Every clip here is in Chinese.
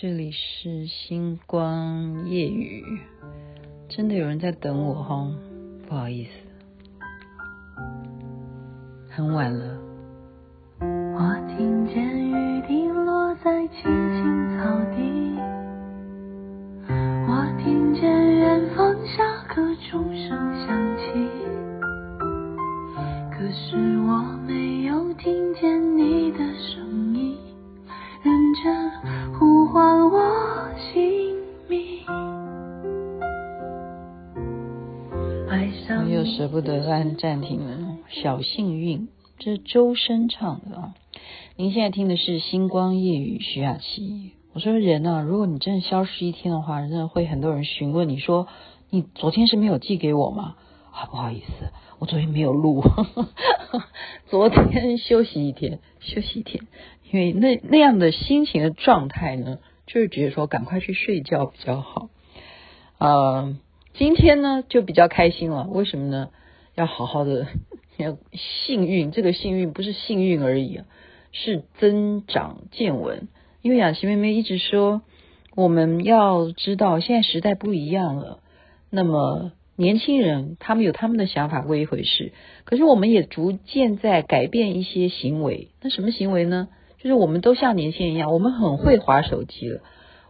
这里是星光夜雨，真的有人在等我哈，不好意思，很晚了。我听见雨滴落在青青草地，暂停了，小幸运，这是周深唱的啊。您现在听的是《星光夜雨》，徐雅琪。我说人啊，如果你真的消失一天的话，真的会很多人询问你说，你昨天是没有寄给我吗？啊，不好意思，我昨天没有录，昨天休息一天，休息一天，因为那那样的心情的状态呢，就是觉得说赶快去睡觉比较好。呃，今天呢就比较开心了，为什么呢？要好好的，要幸运，这个幸运不是幸运而已。是增长见闻，因为雅琪妹妹一直说，我们要知道现在时代不一样了。那么年轻人他们有他们的想法，过一回事。可是我们也逐渐在改变一些行为。那什么行为呢？就是我们都像年轻人一样，我们很会滑手机了。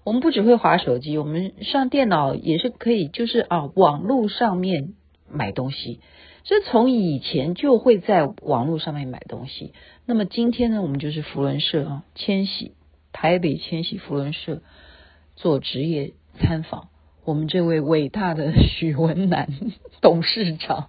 我们不只会滑手机，我们上电脑也是可以，就是啊，网络上面买东西。这从以前就会在网络上面买东西。那么今天呢，我们就是福伦社啊，千禧台北千禧福伦社做职业参访。我们这位伟大的许文南董事长，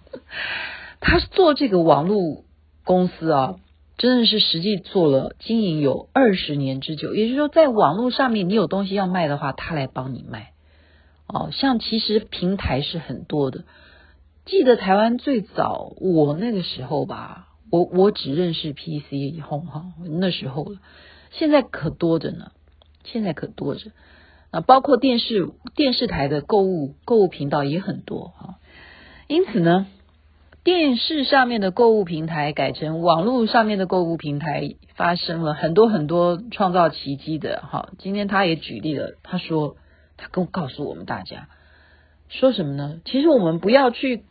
他做这个网络公司啊，真的是实际做了经营有二十年之久。也就是说，在网络上面你有东西要卖的话，他来帮你卖。哦，像其实平台是很多的。记得台湾最早我那个时候吧，我我只认识 PC 以后哈，那时候了。现在可多着呢，现在可多着啊，包括电视电视台的购物购物频道也很多哈。因此呢，电视上面的购物平台改成网络上面的购物平台，发生了很多很多创造奇迹的哈。今天他也举例了，他说他跟告诉我们大家说什么呢？其实我们不要去。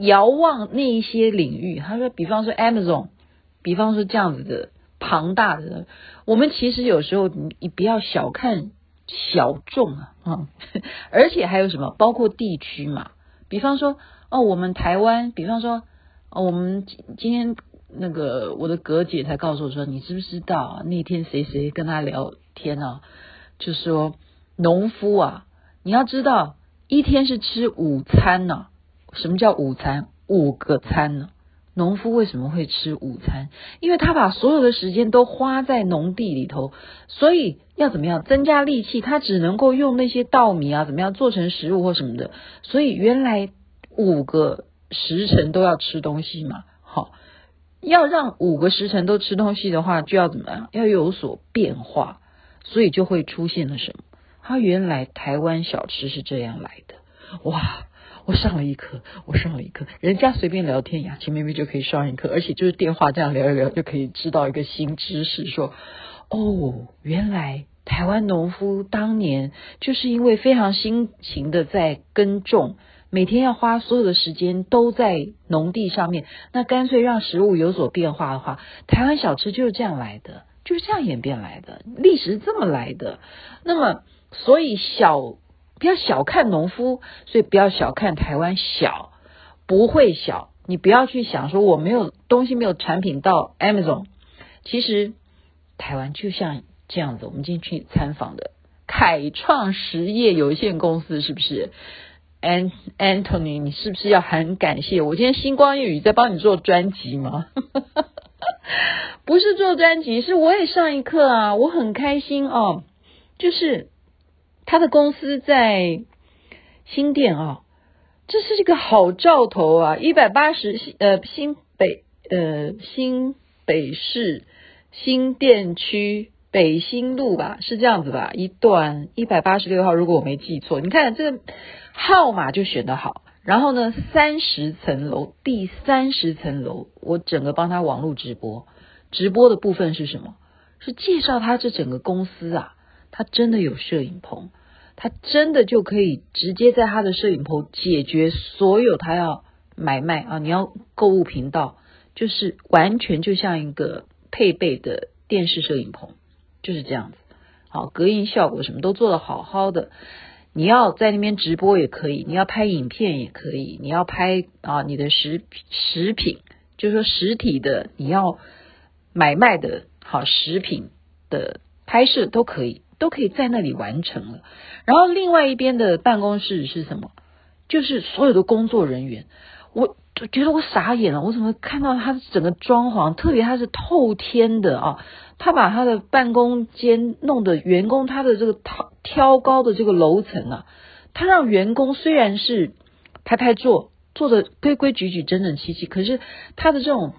遥望那一些领域，他说，比方说 Amazon，比方说这样子的庞大的，我们其实有时候你你不要小看小众啊，啊，而且还有什么，包括地区嘛，比方说哦，我们台湾，比方说哦，我们今天那个我的葛姐才告诉我说，你知不知道啊？那天谁谁跟他聊天啊，就说农夫啊，你要知道一天是吃午餐呢、什么叫午餐？五个餐呢？农夫为什么会吃午餐？因为他把所有的时间都花在农地里头，所以要怎么样增加力气？他只能够用那些稻米啊，怎么样做成食物或什么的。所以原来五个时辰都要吃东西嘛。好，要让五个时辰都吃东西的话，就要怎么样？要有所变化，所以就会出现了什么？他原来台湾小吃是这样来的，哇！我上了一课，我上了一课。人家随便聊天，雅琪妹妹就可以上一课，而且就是电话这样聊一聊，就可以知道一个新知识。说，哦，原来台湾农夫当年就是因为非常辛勤的在耕种，每天要花所有的时间都在农地上面，那干脆让食物有所变化的话，台湾小吃就是这样来的，就是这样演变来的，历史是这么来的。那么，所以小。不要小看农夫，所以不要小看台湾小，不会小。你不要去想说我没有东西，没有产品到 Amazon。其实台湾就像这样子，我们今天去参访的凯创实业有限公司，是不是？An Anthony，你是不是要很感谢我？今天星光夜雨在帮你做专辑吗？不是做专辑，是我也上一课啊，我很开心哦，就是。他的公司在新店啊，这是一个好兆头啊！一百八十呃新北呃新北市新店区北新路吧，是这样子吧？一段一百八十六号，如果我没记错，你看这个号码就选得好。然后呢，三十层楼，第三十层楼，我整个帮他网络直播，直播的部分是什么？是介绍他这整个公司啊。他真的有摄影棚，他真的就可以直接在他的摄影棚解决所有他要买卖啊，你要购物频道，就是完全就像一个配备的电视摄影棚，就是这样子。好，隔音效果什么都做得好好的。你要在那边直播也可以，你要拍影片也可以，你要拍啊你的食食品，就是说实体的你要买卖的好食品的拍摄都可以，都可以在那里完成了。然后另外一边的办公室是什么？就是所有的工作人员，我觉得我傻眼了，我怎么看到他整个装潢，特别他是透天的啊。他把他的办公间弄得员工他的这个挑挑高的这个楼层啊，他让员工虽然是排排坐，坐的规规矩矩、整整齐齐，可是他的这种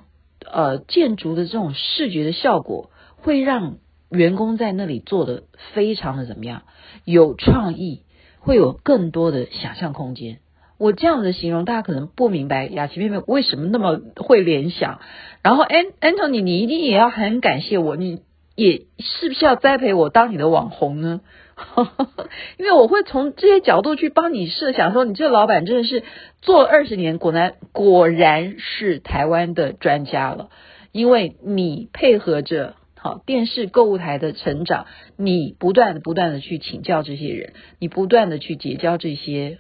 呃建筑的这种视觉的效果，会让员工在那里做的非常的怎么样？有创意，会有更多的想象空间。我这样的形容，大家可能不明白雅琪妹妹为什么那么会联想。然后安 Anthony，你一定也要很感谢我，你也是不是要栽培我当你的网红呢？因为我会从这些角度去帮你设想，说你这个老板真的是做二十年，果然果然是台湾的专家了，因为你配合着。好，电视购物台的成长，你不断的、不断的去请教这些人，你不断的去结交这些，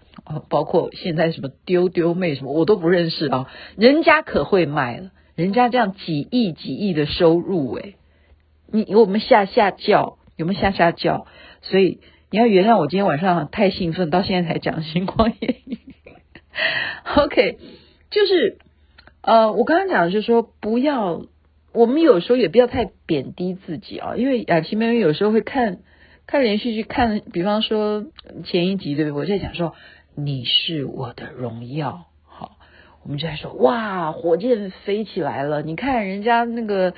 包括现在什么丢丢妹什么，我都不认识啊。人家可会卖了，人家这样几亿、几亿的收入，诶，你我们下下叫，有没有下下叫？所以你要原谅我今天晚上太兴奋，到现在才讲星光夜语。OK，就是呃，我刚刚讲的就是说不要。我们有时候也不要太贬低自己啊，因为雅琪妹妹有时候会看看连续剧，看比方说前一集对不对？我在讲说你是我的荣耀，好，我们就在说哇，火箭飞起来了，你看人家那个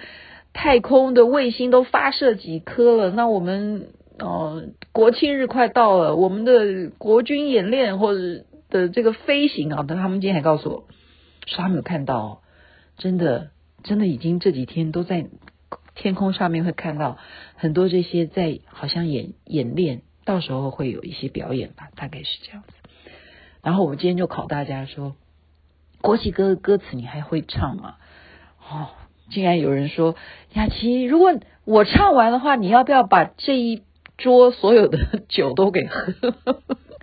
太空的卫星都发射几颗了，那我们呃国庆日快到了，我们的国军演练或者的这个飞行啊，等他们今天还告诉我说他们有看到，真的。真的已经这几天都在天空上面会看到很多这些在好像演演练，到时候会有一些表演吧，大概是这样子。然后我们今天就考大家说，国旗歌的歌词你还会唱吗？哦，竟然有人说雅琪，如果我唱完的话，你要不要把这一桌所有的酒都给喝？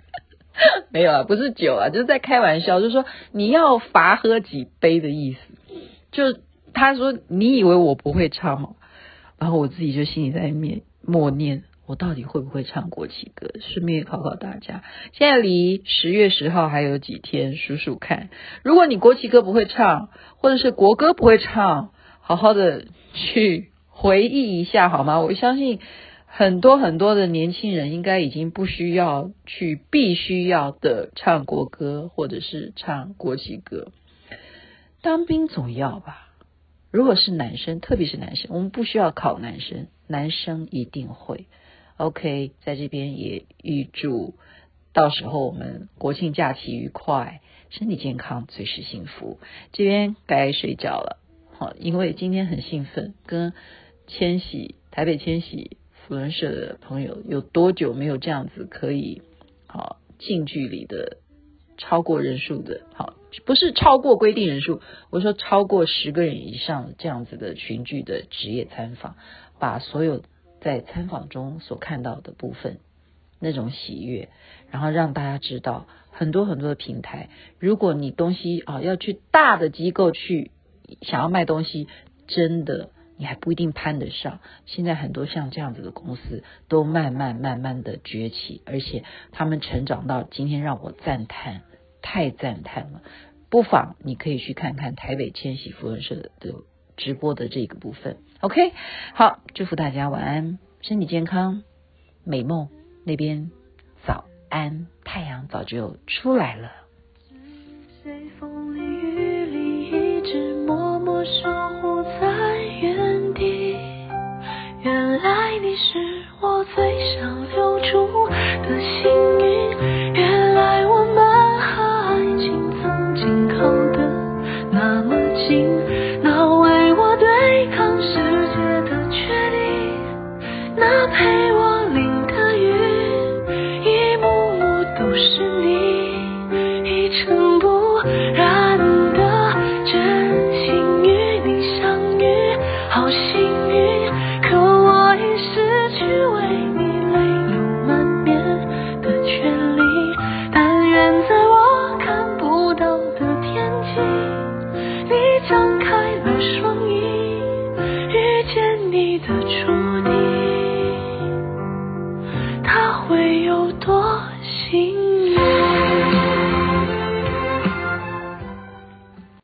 没有啊，不是酒啊，就是在开玩笑，就是说你要罚喝几杯的意思，就。他说：“你以为我不会唱吗？”然后我自己就心里在面默念：“我到底会不会唱国旗歌？”顺便考考大家。现在离十月十号还有几天，数数看。如果你国旗歌不会唱，或者是国歌不会唱，好好的去回忆一下好吗？我相信很多很多的年轻人应该已经不需要去必须要的唱国歌，或者是唱国旗歌。当兵总要吧。如果是男生，特别是男生，我们不需要考男生，男生一定会。OK，在这边也预祝到时候我们国庆假期愉快，身体健康，随时幸福。这边该睡觉了，好，因为今天很兴奋，跟千禧台北千禧福伦社的朋友有多久没有这样子可以好近距离的。超过人数的，好，不是超过规定人数，我说超过十个人以上这样子的群聚的职业参访，把所有在参访中所看到的部分那种喜悦，然后让大家知道很多很多的平台，如果你东西啊要去大的机构去想要卖东西，真的你还不一定攀得上。现在很多像这样子的公司都慢慢慢慢的崛起，而且他们成长到今天让我赞叹。太赞叹了，不妨你可以去看看台北千禧夫人社的直播的这个部分。OK，好，祝福大家晚安，身体健康，美梦那边早安，太阳早就出来了。